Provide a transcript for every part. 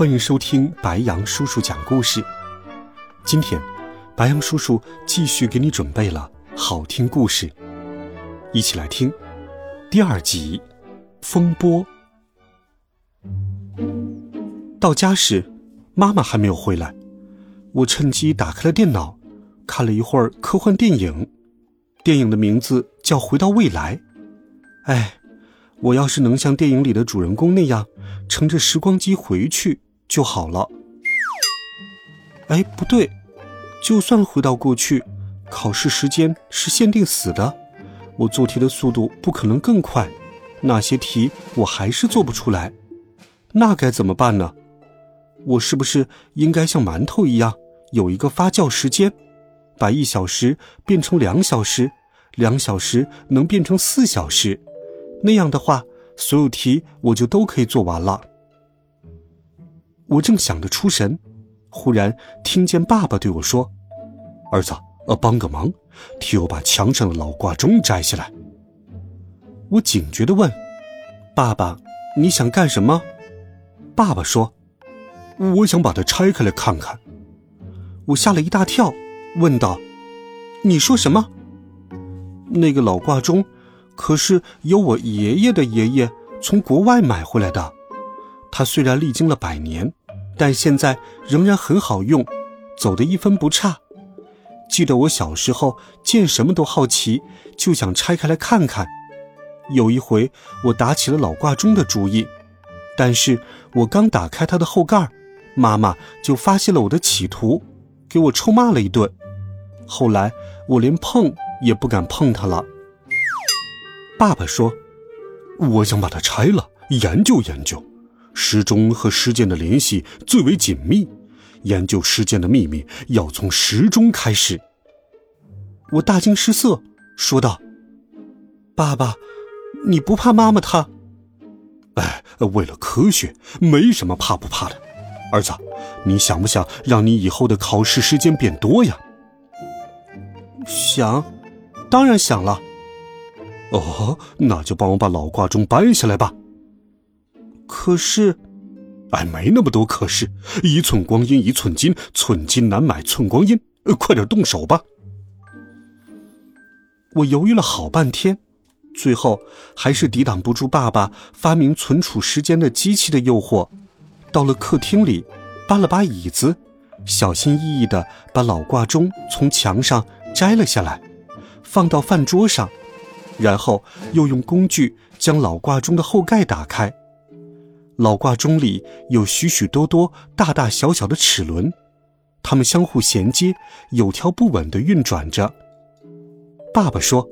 欢迎收听白羊叔叔讲故事。今天，白羊叔叔继续给你准备了好听故事，一起来听第二集《风波》。到家时，妈妈还没有回来，我趁机打开了电脑，看了一会儿科幻电影，电影的名字叫《回到未来》。哎。我要是能像电影里的主人公那样，乘着时光机回去就好了。哎，不对，就算回到过去，考试时间是限定死的，我做题的速度不可能更快，那些题我还是做不出来，那该怎么办呢？我是不是应该像馒头一样，有一个发酵时间，把一小时变成两小时，两小时能变成四小时？那样的话，所有题我就都可以做完了。我正想得出神，忽然听见爸爸对我说：“儿子，呃，帮个忙，替我把墙上的老挂钟摘下来。”我警觉的问：“爸爸，你想干什么？”爸爸说：“我想把它拆开来看看。”我吓了一大跳，问道：“你说什么？那个老挂钟？”可是由我爷爷的爷爷从国外买回来的，它虽然历经了百年，但现在仍然很好用，走得一分不差。记得我小时候见什么都好奇，就想拆开来看看。有一回我打起了老挂钟的主意，但是我刚打开它的后盖，妈妈就发现了我的企图，给我臭骂了一顿。后来我连碰也不敢碰它了。爸爸说：“我想把它拆了，研究研究。时钟和时间的联系最为紧密，研究时间的秘密要从时钟开始。”我大惊失色，说道：“爸爸，你不怕妈妈她？”“哎，为了科学，没什么怕不怕的。儿子，你想不想让你以后的考试时间变多呀？”“想，当然想了。”哦，那就帮我把老挂钟搬下来吧。可是，哎，没那么多可是，一寸光阴一寸金，寸金难买寸光阴。呃快点动手吧！我犹豫了好半天，最后还是抵挡不住爸爸发明存储时间的机器的诱惑，到了客厅里，搬了把椅子，小心翼翼的把老挂钟从墙上摘了下来，放到饭桌上。然后又用工具将老挂钟的后盖打开，老挂钟里有许许多多大大小小的齿轮，它们相互衔接，有条不紊地运转着。爸爸说：“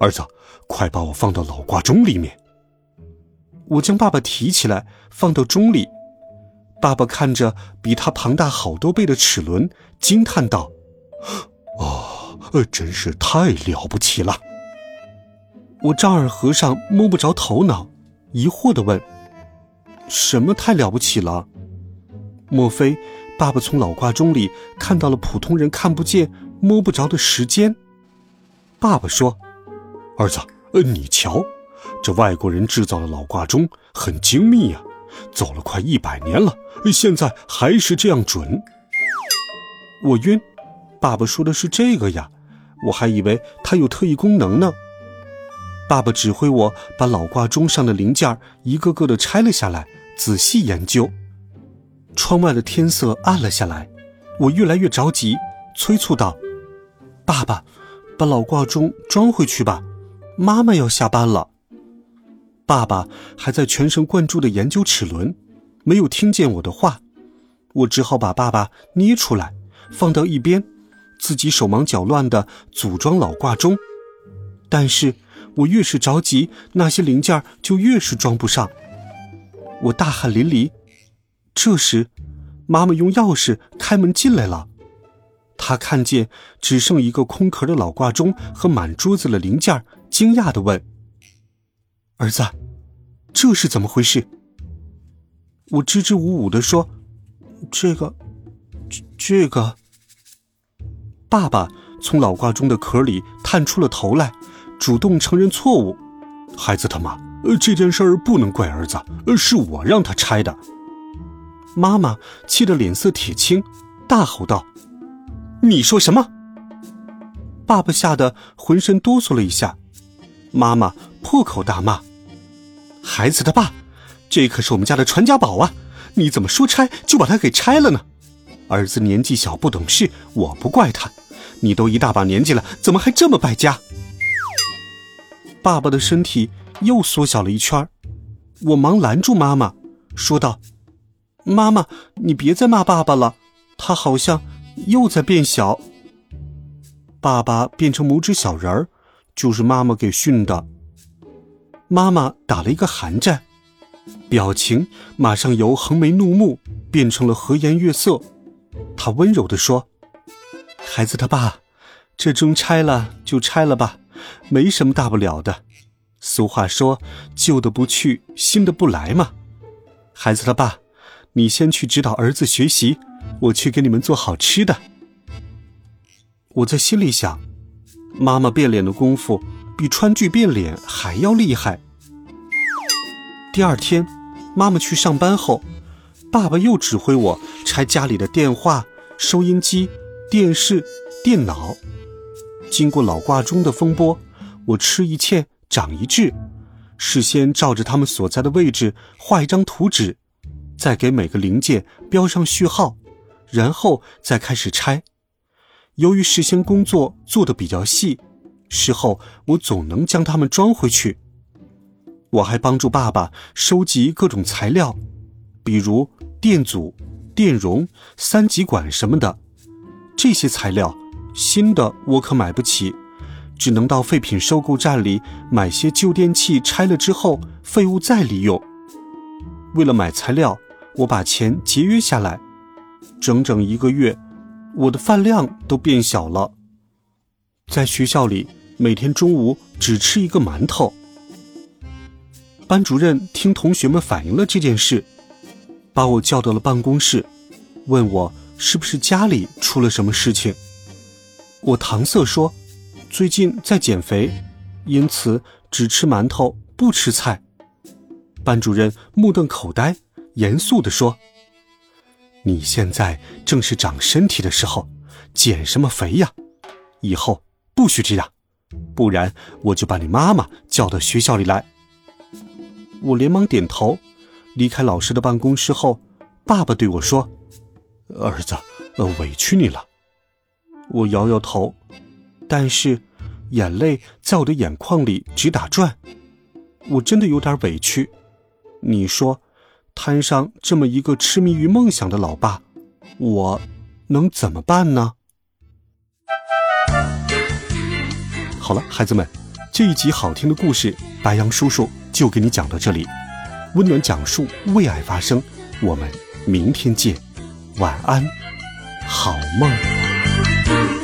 儿子，快把我放到老挂钟里面。”我将爸爸提起来放到钟里，爸爸看着比他庞大好多倍的齿轮，惊叹道：“哦，真是太了不起了！”我丈二和尚摸不着头脑，疑惑地问：“什么太了不起了？莫非爸爸从老挂钟里看到了普通人看不见、摸不着的时间？”爸爸说：“儿子，呃，你瞧，这外国人制造的老挂钟很精密呀，走了快一百年了，现在还是这样准。”我晕，爸爸说的是这个呀，我还以为它有特异功能呢。爸爸指挥我把老挂钟上的零件一个个的拆了下来，仔细研究。窗外的天色暗了下来，我越来越着急，催促道：“爸爸，把老挂钟装回去吧，妈妈要下班了。”爸爸还在全神贯注的研究齿轮，没有听见我的话。我只好把爸爸捏出来，放到一边，自己手忙脚乱的组装老挂钟。但是。我越是着急，那些零件就越是装不上。我大汗淋漓：“这时，妈妈用钥匙开门进来了。她看见只剩一个空壳的老挂钟和满桌子的零件，惊讶的问：“儿子，这是怎么回事？”我支支吾吾的说：“这个，这这个。”爸爸从老挂钟的壳里探出了头来，主动承认错误：“孩子他妈，呃这件事儿不能怪儿子，呃，是我让他拆的。”妈妈气得脸色铁青，大吼道：“你说什么？”爸爸吓得浑身哆嗦了一下。妈妈破口大骂：“孩子他爸！”这可是我们家的传家宝啊！你怎么说拆就把它给拆了呢？儿子年纪小不懂事，我不怪他。你都一大把年纪了，怎么还这么败家？爸爸的身体又缩小了一圈我忙拦住妈妈，说道：“妈妈，你别再骂爸爸了，他好像又在变小。爸爸变成拇指小人儿，就是妈妈给训的。妈妈打了一个寒战。”表情马上由横眉怒目变成了和颜悦色，她温柔地说：“孩子他爸，这钟拆了就拆了吧，没什么大不了的。俗话说，旧的不去，新的不来嘛。孩子他爸，你先去指导儿子学习，我去给你们做好吃的。”我在心里想，妈妈变脸的功夫比川剧变脸还要厉害。第二天，妈妈去上班后，爸爸又指挥我拆家里的电话、收音机、电视、电脑。经过老挂钟的风波，我吃一堑长一智，事先照着他们所在的位置画一张图纸，再给每个零件标上序号，然后再开始拆。由于事先工作做得比较细，事后我总能将它们装回去。我还帮助爸爸收集各种材料，比如电阻、电容、三极管什么的。这些材料新的我可买不起，只能到废品收购站里买些旧电器，拆了之后废物再利用。为了买材料，我把钱节约下来。整整一个月，我的饭量都变小了。在学校里，每天中午只吃一个馒头。班主任听同学们反映了这件事，把我叫到了办公室，问我是不是家里出了什么事情。我搪塞说，最近在减肥，因此只吃馒头不吃菜。班主任目瞪口呆，严肃地说：“你现在正是长身体的时候，减什么肥呀？以后不许这样，不然我就把你妈妈叫到学校里来。”我连忙点头，离开老师的办公室后，爸爸对我说：“儿子，呃，委屈你了。”我摇摇头，但是眼泪在我的眼眶里直打转。我真的有点委屈。你说，摊上这么一个痴迷于梦想的老爸，我能怎么办呢？好了，孩子们，这一集好听的故事，白杨叔叔。就给你讲到这里，温暖讲述，为爱发声。我们明天见，晚安，好梦。Thank you.